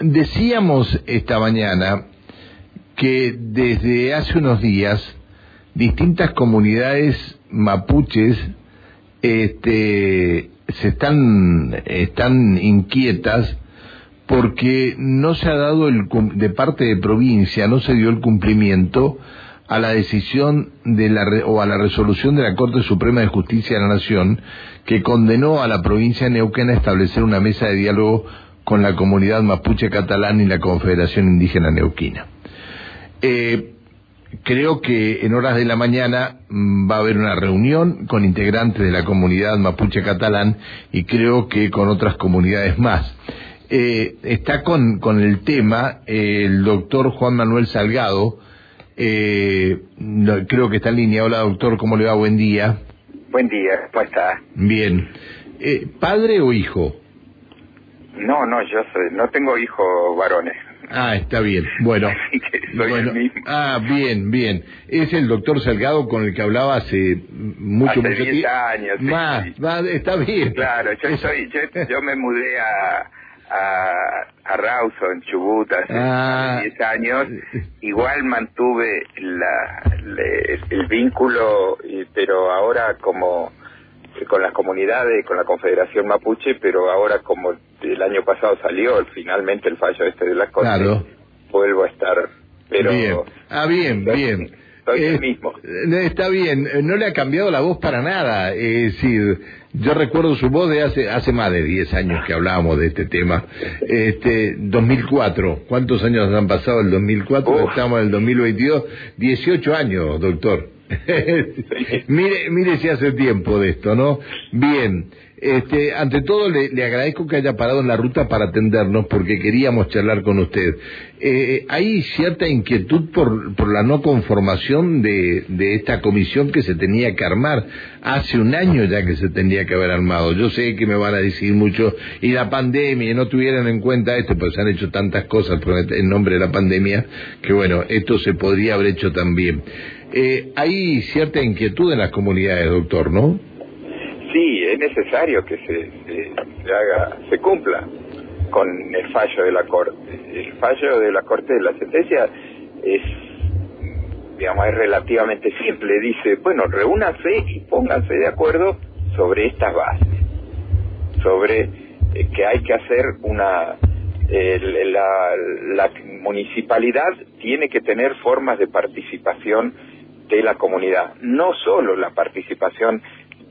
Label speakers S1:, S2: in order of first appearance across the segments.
S1: decíamos esta mañana que desde hace unos días distintas comunidades mapuches este, se están, están inquietas porque no se ha dado el, de parte de provincia, no se dio el cumplimiento a la decisión de la, o a la resolución de la Corte Suprema de Justicia de la Nación que condenó a la provincia de Neuquén a establecer una mesa de diálogo con la comunidad mapuche catalana y la Confederación Indígena Neuquina. Eh, creo que en horas de la mañana mm, va a haber una reunión con integrantes de la comunidad mapuche catalán y creo que con otras comunidades más. Eh, está con, con el tema el doctor Juan Manuel Salgado, eh, creo que está en línea. Hola doctor, ¿cómo le va? Buen día.
S2: Buen día, ¿cómo está?
S1: Bien. ¿Padre o hijo?
S2: No, no, yo soy, no tengo hijos varones.
S1: Ah, está bien. Bueno, bueno ah, bien, bien. Es el doctor Salgado con el que hablaba hace mucho,
S2: hace mucho años.
S1: Más, está bien.
S2: Claro, yo, soy, yo me mudé a, a, a Rawson, en Chubut, hace 10 ah. años, igual mantuve la, el vínculo, pero ahora como con las comunidades, con la Confederación Mapuche, pero ahora como el año pasado salió finalmente el fallo este de la Corte, vuelvo a estar. Pero,
S1: bien. Ah, bien, bien.
S2: Soy el mismo.
S1: Eh, está bien, no le ha cambiado la voz para nada. Es decir, yo recuerdo su voz de hace hace más de 10 años que hablábamos de este tema. Este 2004, ¿cuántos años han pasado el 2004? Estamos en el 2022, 18 años, doctor. mire, mire si hace tiempo de esto, ¿no? Bien. Este, ante todo, le, agradezco que haya parado en la ruta para atendernos porque queríamos charlar con usted. Eh, hay cierta inquietud por, la no conformación de, esta comisión que se tenía que armar. Hace un año ya que se tendría que haber armado. Yo sé que me van a decir mucho, y la pandemia, no tuvieran en cuenta esto, pues se han hecho tantas cosas en nombre de la pandemia, que bueno, esto se podría haber hecho también. Eh, hay cierta inquietud en las comunidades, doctor, ¿no?
S2: Sí, es necesario que se, se, haga, se cumpla con el fallo de la Corte. El fallo de la Corte de la sentencia es, digamos, es relativamente simple. Dice, bueno, reúnanse y pónganse de acuerdo sobre estas bases, sobre eh, que hay que hacer una... la, la municipalidad tiene que tener formas de participación de la comunidad, no solo la participación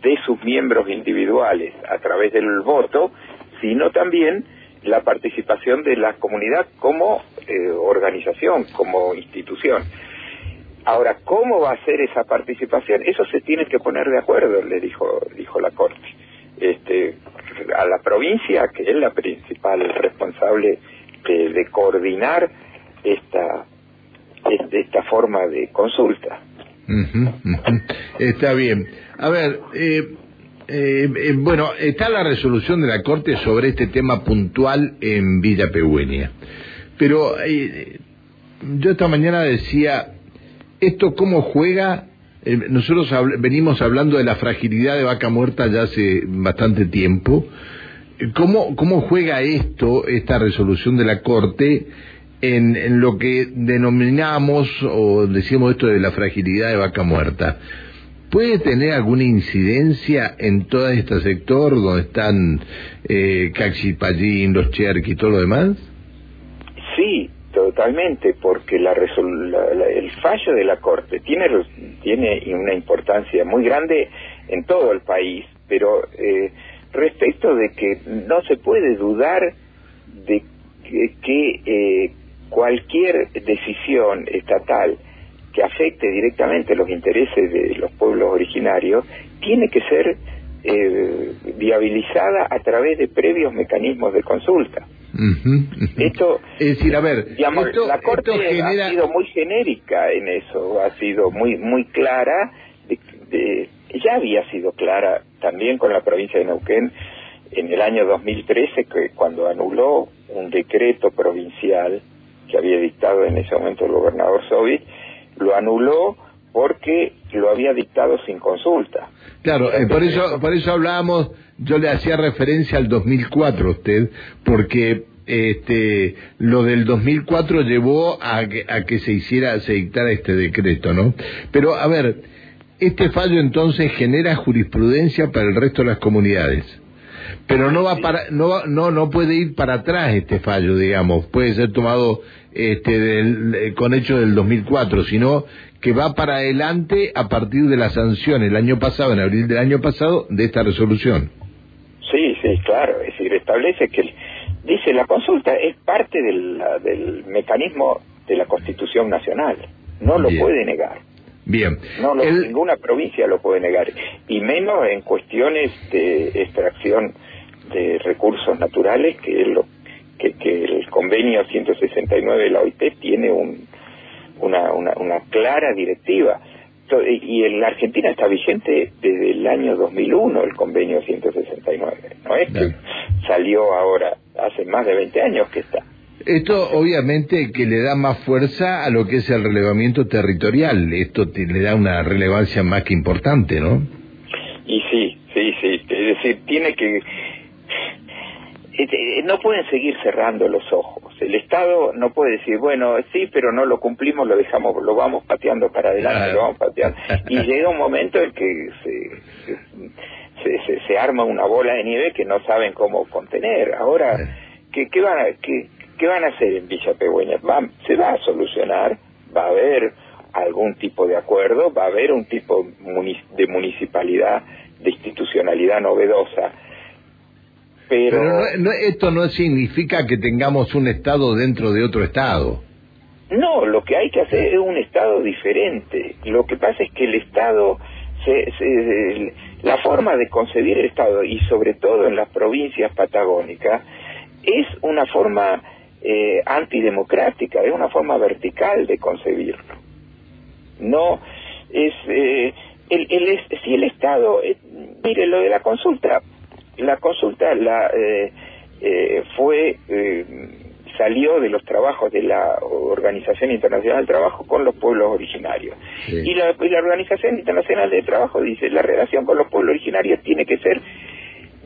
S2: de sus miembros individuales a través del voto, sino también la participación de la comunidad como eh, organización, como institución. Ahora, ¿cómo va a ser esa participación? Eso se tiene que poner de acuerdo, le dijo, dijo la Corte. Este, a la provincia, que es la principal responsable de, coordinar esta, esta forma de consulta.
S1: Está bien. A ver, eh, eh, eh, bueno, está la resolución de la Corte sobre este tema puntual en Villa Pegüeña. Pero yo esta mañana decía, ¿esto cómo juega? nosotros venimos hablando de la fragilidad de vaca muerta ya hace bastante tiempo. ¿Cómo, ¿Cómo juega esto, esta resolución de la Corte, en, lo que denominamos o decimos esto de la fragilidad de vaca muerta. ¿Puede tener alguna incidencia en todo este sector donde están eh, Caxipallín, los Cherky y todo lo demás?
S2: Sí, totalmente, porque la, el fallo de la Corte tiene, tiene una importancia muy grande en todo el país, pero eh, respecto de que no se puede dudar de que, que eh, cualquier decisión estatal que afecte directamente los intereses de los pueblos originarios tiene que ser eh, viabilizada a través de previos mecanismos de consulta. Esto,
S1: es decir, a ver,
S2: la Corte ha sido muy genérica en eso, ha sido muy muy clara, ya había sido clara también con la provincia de Neuquén en el año 2013, que cuando anuló un decreto provincial que había dictado en ese momento el gobernador Soviet, lo anuló porque lo había dictado sin consulta.
S1: Claro, eh, por eso por eso hablábamos, yo le hacía referencia al 2004 a usted, porque este, lo del 2004 llevó a que, a que se hiciera, se dictara este decreto, ¿no? Pero, a ver, este fallo entonces genera jurisprudencia para el resto de las comunidades. Pero no va para, no, no, no puede ir para atrás este fallo, digamos. Puede ser tomado este, del, con hecho del 2004, sino que va para adelante a partir de la sanción el año pasado, en abril del año pasado, de esta resolución.
S2: Sí, sí, claro. Es decir, establece que, dice, la consulta es parte del, del mecanismo de la Constitución Nacional. No lo puede negar.
S1: Bien.
S2: No, ninguna provincia lo puede negar, y menos en cuestiones de extracción de recursos naturales, que es lo que, que el convenio 169 de la OIT tiene un, una, una, una clara directiva. Y en la Argentina está vigente desde el año 2001 el convenio 169, no es que salió ahora, hace más de 20 años que está.
S1: Esto obviamente que le da más fuerza a lo que es el relevamiento territorial, esto le da una relevancia más que importante, ¿no?
S2: Y sí, sí, sí, es decir, tiene que este, no pueden seguir cerrando los ojos. El Estado no puede decir, bueno, sí, pero no lo cumplimos, lo dejamos, lo vamos pateando para adelante, lo vamos pateando. Y llega un momento en que se, se, se, arma una bola de nieve que no saben cómo contener. Ahora, ¿qué, qué, van, a, qué, qué van a hacer en Villa Pegüeña? se va a solucionar, va a haber algún tipo de acuerdo, va a haber un tipo de municipalidad, de institucionalidad novedosa pero,
S1: no, esto no significa que tengamos un Estado dentro de otro Estado.
S2: No, lo que hay que hacer es un Estado diferente. Lo que pasa es que el Estado, se, la forma de concebir el Estado, y sobre todo en las provincias patagónicas, es una forma eh, antidemocrática, es una forma vertical de concebirlo. No es... Eh, el, el, si el Estado, eh, mire, lo de la consulta, la consulta la eh, eh, fue salió de los trabajos de la Organización Internacional del Trabajo con los pueblos originarios. Y, la, Organización Internacional del Trabajo dice, la relación con los pueblos originarios tiene que ser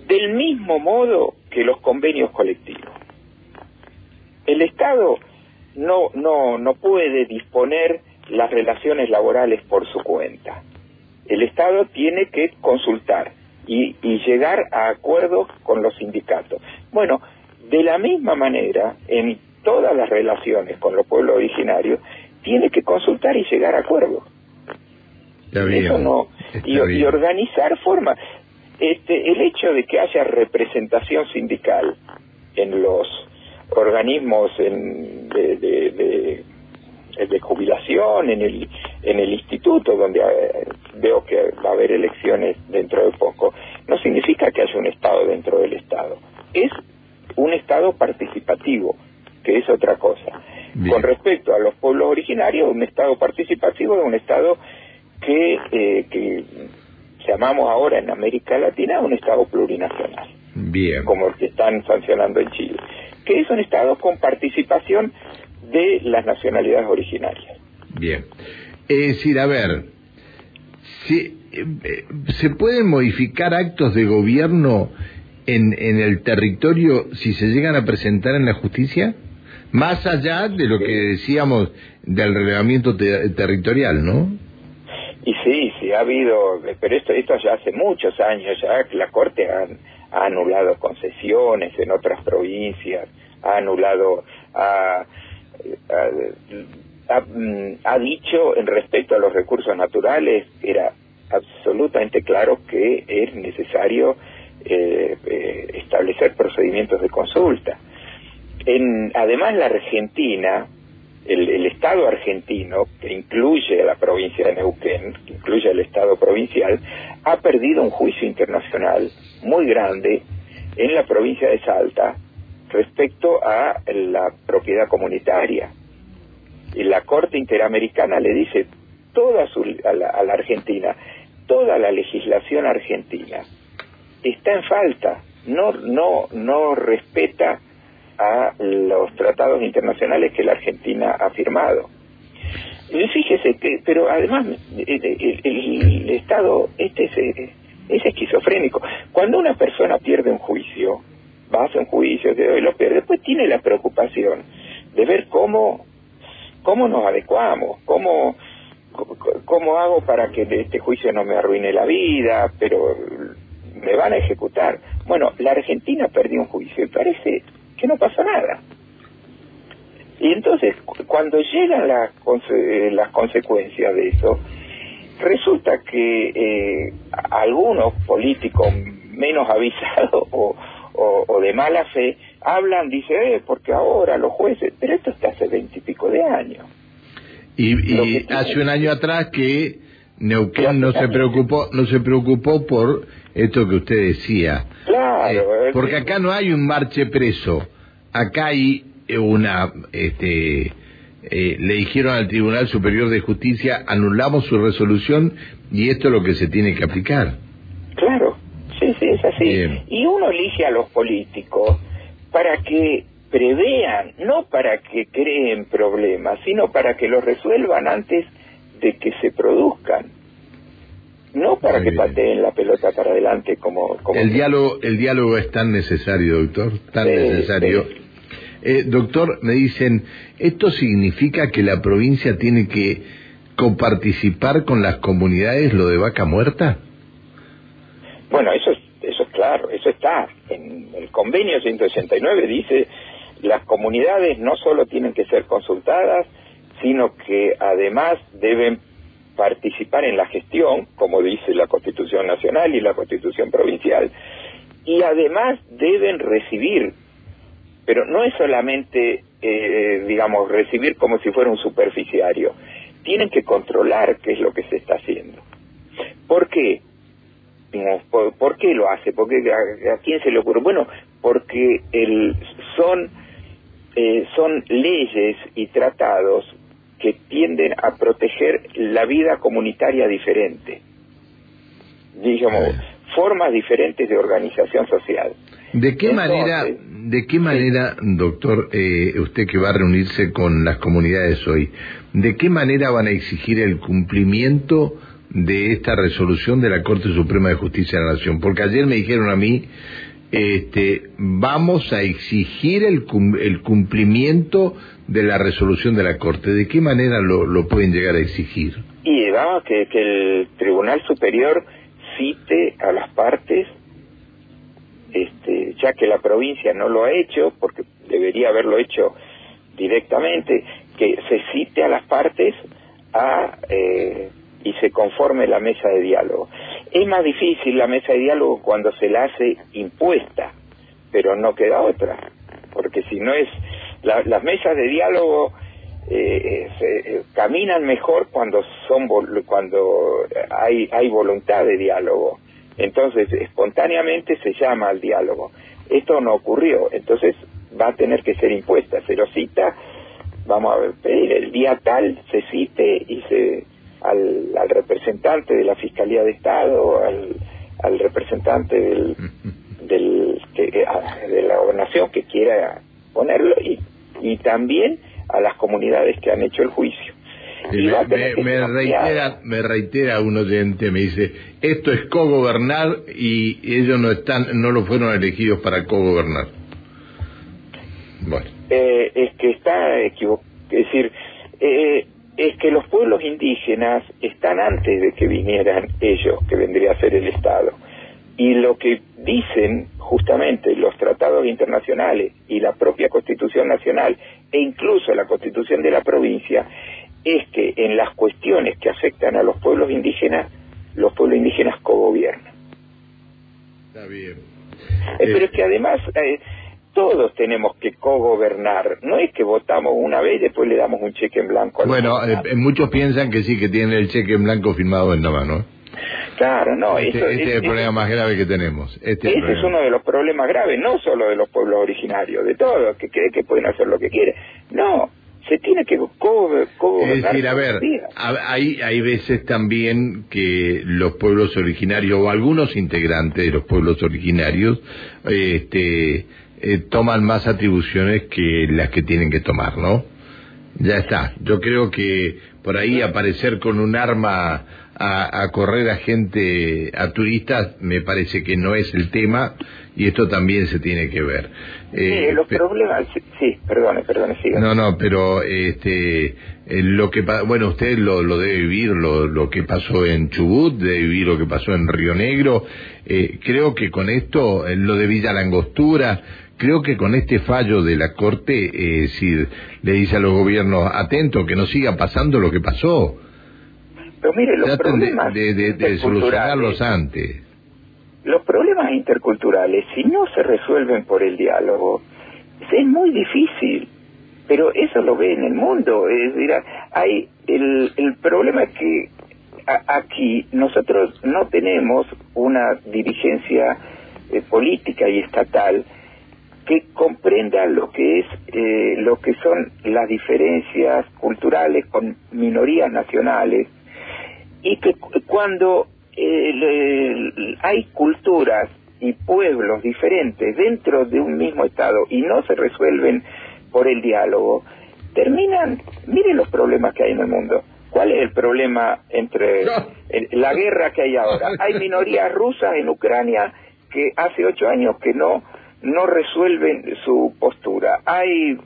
S2: del mismo modo que los convenios colectivos. El Estado no, no, no puede disponer las relaciones laborales por su cuenta. El Estado tiene que consultar y, llegar a acuerdos con los sindicatos. Bueno, de la misma manera, en todas las relaciones con los pueblos originarios, tiene que consultar y llegar a acuerdos. Eso no, y, organizar formas. Este, el hecho de que haya representación sindical en los organismos de, de jubilación, en el, en el instituto, donde eh, veo que va a haber elecciones dentro de poco, no significa que haya un Estado dentro del Estado. Es un Estado participativo, que es otra cosa. Con respecto a los pueblos originarios, un Estado participativo es un Estado que, eh, que llamamos ahora en América Latina un Estado plurinacional.
S1: Bien.
S2: Como el que están sancionando en Chile. Que es un Estado con participación de las nacionalidades originarias.
S1: Bien. Es decir, a ver, si, eh, ¿se pueden modificar actos de gobierno en, en el territorio si se llegan a presentar en la justicia? Más allá de lo que decíamos del relevamiento territorial, ¿no?
S2: Y sí, sí, ha habido, pero esto, esto ya hace muchos años, ya la Corte ha, ha anulado concesiones en otras provincias, ha anulado, ha, Mm, ha, dicho en respecto a los recursos naturales, era absolutamente claro que es necesario eh, eh, establecer procedimientos de consulta. En, además, la Argentina, el, el, Estado argentino, que incluye a la provincia de Neuquén, que incluye al Estado provincial, ha perdido un juicio internacional muy grande en la provincia de Salta respecto a la propiedad comunitaria. Y la Corte Interamericana le dice toda a, la, Argentina, toda la legislación argentina está en falta, no, no, no respeta a los tratados internacionales que la Argentina ha firmado. Fíjese que, pero además el, Estado este es, es esquizofrénico. Cuando una persona pierde un juicio, va a hacer un juicio, y lo pierde, después tiene la preocupación de ver cómo, cómo nos adecuamos, cómo, cómo hago para que este juicio no me arruine la vida, pero me van a ejecutar. Bueno, la Argentina perdió un juicio y parece que no pasa nada. Y entonces, cuando llegan las, las consecuencias de eso, resulta que eh, algunos políticos menos avisados o, de mala fe hablan, dice, eh, porque ahora los jueces, pero esto está hace veintipico de años.
S1: Y, hace un año atrás que Neuquén no se preocupó, no se preocupó por esto que usted decía.
S2: Claro.
S1: Eh, porque acá no hay un marche preso, acá hay una, este, eh, le dijeron al Tribunal Superior de Justicia, anulamos su resolución y esto es lo que se tiene que aplicar.
S2: Claro, sí, sí, es así. Y uno elige a los políticos para que prevean, no para que creen problemas, sino para que los resuelvan antes de que se produzcan. No para que pateen la pelota para adelante como... como
S1: el, diálogo, el diálogo es tan necesario, doctor, tan necesario. Eh, doctor, me dicen, ¿esto significa que la provincia tiene que coparticipar con las comunidades lo de vaca muerta?
S2: Bueno, eso es, eso es claro, eso está. En el convenio 189 dice, las comunidades no solo tienen que ser consultadas, sino que además deben participar en la gestión, como dice la Constitución Nacional y la Constitución Provincial, y además deben recibir pero no es solamente, eh, digamos, recibir como si fuera un superficiario. Tienen que controlar qué es lo que se está haciendo. ¿Por qué? ¿Por, qué lo hace? Porque a, quién se le ocurre? Bueno, porque el, son, eh, son leyes y tratados que tienden a proteger la vida comunitaria diferente. Digamos, formas diferentes de organización social.
S1: ¿De qué manera, de qué manera, doctor, eh, usted que va a reunirse con las comunidades hoy, de qué manera van a exigir el cumplimiento de esta resolución de la Corte Suprema de Justicia de la Nación? Porque ayer me dijeron a mí, este, vamos a exigir el, el cumplimiento de la resolución de la Corte. ¿De qué manera lo, lo pueden llegar a exigir?
S2: Y vamos, que, que el Tribunal Superior cite a las partes este, ya que la provincia no lo ha hecho, porque debería haberlo hecho directamente, que se cite a las partes a, eh, y se conforme la mesa de diálogo. Es más difícil la mesa de diálogo cuando se la hace impuesta, pero no queda otra, porque si no es, las mesas de diálogo eh, se, caminan mejor cuando son cuando hay hay voluntad de diálogo entonces, espontáneamente se llama al diálogo. Esto no ocurrió, entonces va a tener que ser impuesta. Se lo cita, vamos a pedir el día tal, se cite y se al, al representante de la Fiscalía de Estado, al, al representante del, del de la gobernación que quiera ponerlo y, y también a las comunidades que han hecho el juicio
S1: me, reitera, me reitera un oyente, me dice, esto es cogobernar y ellos no están, no lo fueron elegidos para cogobernar.
S2: Bueno. Eh, es que está equivocado, es decir, eh, es que los pueblos indígenas están antes de que vinieran ellos, que vendría a ser el Estado. Y lo que dicen justamente los tratados internacionales y la propia Constitución Nacional e incluso la Constitución de la provincia es que en las cuestiones que afectan a los pueblos indígenas, los pueblos indígenas cogobiernan.
S1: Está bien.
S2: Eh, pero es que además eh, todos tenemos que cogobernar. No es que votamos una vez y después le damos un cheque en blanco.
S1: bueno, eh, muchos piensan que sí, que tienen el cheque en blanco firmado en la mano.
S2: Claro, no.
S1: Este, este es, el problema más grave que tenemos. Este
S2: es uno de los problemas graves, no solo de los pueblos originarios, de todos, que creen que pueden hacer lo que quieren. No, se tiene que
S1: Es decir, a ver, hay, hay veces también que los pueblos originarios o algunos integrantes de los pueblos originarios este, eh, toman más atribuciones que las que tienen que tomar, ¿no? Ya está. Yo creo que por ahí aparecer con un arma a, correr a gente, a turistas, me parece que no es el tema y esto también se tiene que ver.
S2: Sí, eh, los problemas, sí, perdone, perdone, siga.
S1: No, no, pero este, eh, lo que, bueno, usted lo, lo debe vivir, lo, lo que pasó en Chubut, debe vivir lo que pasó en Río Negro. Eh, creo que con esto, lo de Villa Langostura, creo que con este fallo de la Corte, eh, si le dice a los gobiernos, atento, que no siga pasando lo que pasó.
S2: Pero mire, los problemas
S1: de, de, solucionarlos antes.
S2: Los problemas interculturales, si no se resuelven por el diálogo, es muy difícil. Pero eso lo ve en el mundo. Es decir, hay el, el problema es que aquí nosotros no tenemos una dirigencia eh, política y estatal que comprenda lo que es eh, lo que son las diferencias culturales con minorías nacionales y que cuando eh, hay culturas y pueblos diferentes dentro de un mismo estado y no se resuelven por el diálogo terminan miren los problemas que hay en el mundo ¿Cuál es el problema entre la guerra que hay ahora? Hay minorías rusas en Ucrania que hace ocho años que no no resuelven su postura. Hay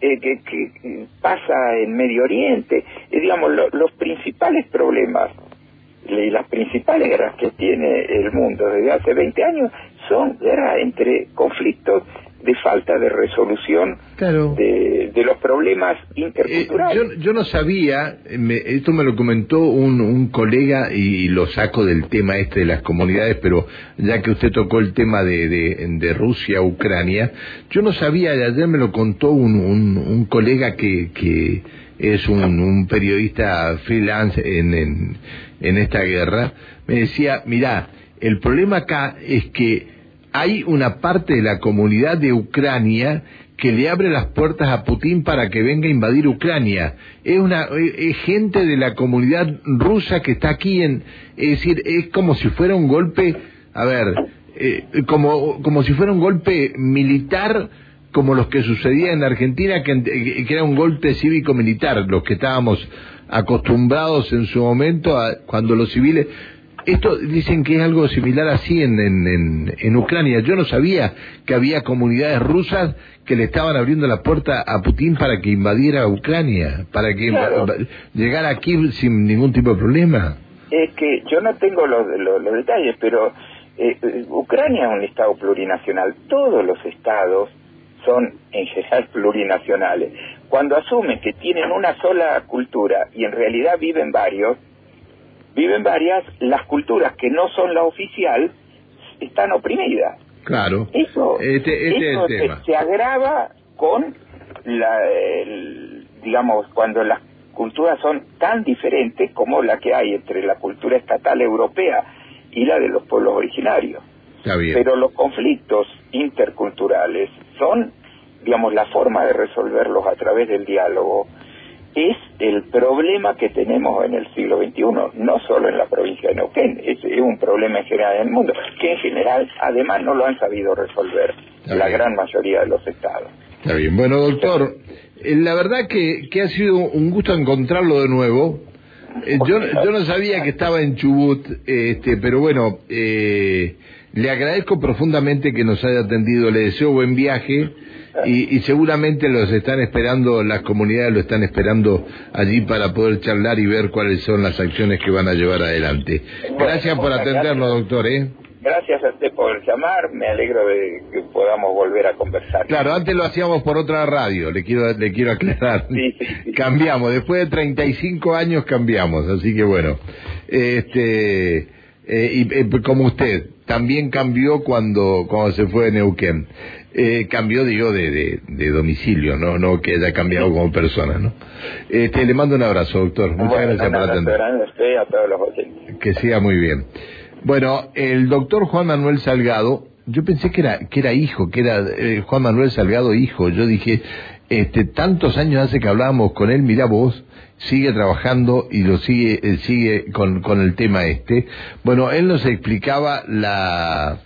S2: eh, que, que, pasa en Medio Oriente, y digamos, los principales problemas y las principales guerras que tiene el mundo desde hace 20 años son guerras entre conflictos de falta de resolución de, los problemas interculturales.
S1: Eh, yo, no sabía, esto me lo comentó un, un colega y, lo saco del tema este de las comunidades, pero ya que usted tocó el tema de, de, Rusia, Ucrania, yo no sabía, ayer me lo contó un, un, colega que, que es un, un periodista freelance en, en, en esta guerra, me decía, mira, el problema acá es que hay una parte de la comunidad de Ucrania que le abre las puertas a Putin para que venga a invadir Ucrania. Es una es gente de la comunidad rusa que está aquí en es decir, es como si fuera un golpe, a ver, eh, como como si fuera un golpe militar como los que sucedía en Argentina que, que era un golpe cívico militar, los que estábamos acostumbrados en su momento a cuando los civiles esto dicen que es algo similar así en, en, en, Ucrania. Yo no sabía que había comunidades rusas que le estaban abriendo la puerta a Putin para que invadiera Ucrania, para que llegara aquí sin ningún tipo de problema.
S2: Es que yo no tengo los, los, detalles, pero eh, Ucrania es un estado plurinacional. Todos los estados son en general plurinacionales. Cuando asumen que tienen una sola cultura y en realidad viven varios, viven varias, las culturas que no son la oficial están oprimidas.
S1: Claro.
S2: Eso,
S1: este, este
S2: Se, agrava con la, digamos, cuando las culturas son tan diferentes como la que hay entre la cultura estatal europea y la de los pueblos originarios. Pero los conflictos interculturales son, digamos, la forma de resolverlos a través del diálogo es el problema que tenemos en el siglo XXI, no solo en la provincia de Neuquén, es, un problema en general en el mundo, que en general además no lo han sabido resolver la gran mayoría de los estados.
S1: Está bien, bueno doctor, eh, la verdad que, que ha sido un gusto encontrarlo de nuevo. Eh, yo, yo no sabía que estaba en Chubut, este, pero bueno, eh, le agradezco profundamente que nos haya atendido, le deseo buen viaje y, seguramente los están esperando, las comunidades lo están esperando allí para poder charlar y ver cuáles son las acciones que van a llevar adelante. Gracias por atendernos, doctor. ¿eh?
S2: Gracias a usted por llamar, me alegro de que podamos volver a conversar.
S1: Claro, antes lo hacíamos por otra radio, le quiero le quiero aclarar. Cambiamos, después de 35 años cambiamos, así que bueno. Este eh, y eh, como usted, también cambió cuando cuando se fue de Neuquén. Eh, cambió, digo, de, de, domicilio, ¿no? No que haya cambiado como persona, ¿no? Este, le mando un abrazo, doctor. Muchas gracias por atender. Que siga muy bien. Bueno, el doctor Juan Manuel Salgado, yo pensé que era, que era hijo, que era eh, Juan Manuel Salgado hijo. Yo dije, este, tantos años hace que hablábamos con él, mira vos, sigue trabajando y lo sigue, sigue con, con el tema este. Bueno, él nos explicaba la,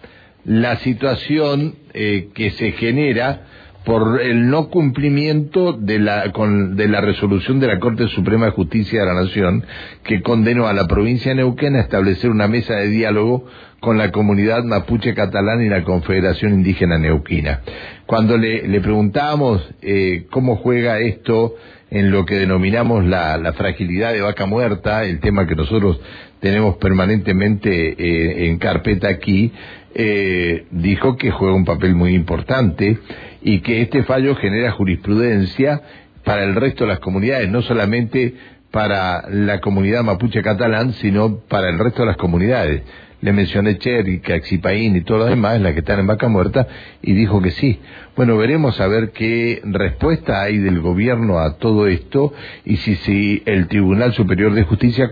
S1: la situación eh, que se genera por el no cumplimiento de la, con, de la resolución de la Corte Suprema de Justicia de la Nación que condenó a la provincia de a establecer una mesa de diálogo con la comunidad mapuche catalana y la Confederación Indígena Neuquina. Cuando le, le preguntábamos eh, cómo juega esto en lo que denominamos la, la, fragilidad de vaca muerta, el tema que nosotros tenemos permanentemente eh, en carpeta aquí, eh, dijo que juega un papel muy importante y que este fallo genera jurisprudencia para el resto de las comunidades, no solamente para la comunidad mapuche catalán, sino para el resto de las comunidades. Le mencioné Cherry, Caxipaín y todo lo demás, la que están en Vaca Muerta, y dijo que sí. Bueno, veremos a ver qué respuesta hay del gobierno a todo esto y si, si el Tribunal Superior de Justicia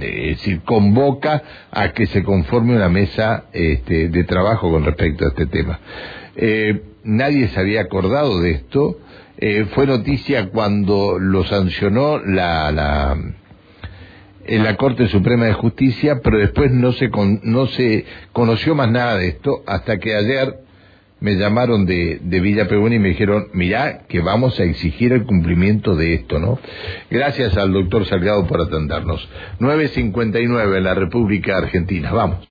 S1: eh, si convoca a que se conforme una mesa este, de trabajo con respecto a este tema. Eh, nadie se había acordado de esto. Eh, fue noticia cuando lo sancionó la, la, en la Corte Suprema de Justicia, pero después no se, no se conoció más nada de esto hasta que ayer me llamaron de, de Villa Peguna y me dijeron, mirá, que vamos a exigir el cumplimiento de esto, ¿no? Gracias al doctor Salgado por atendernos. 9.59 en la República Argentina. Vamos.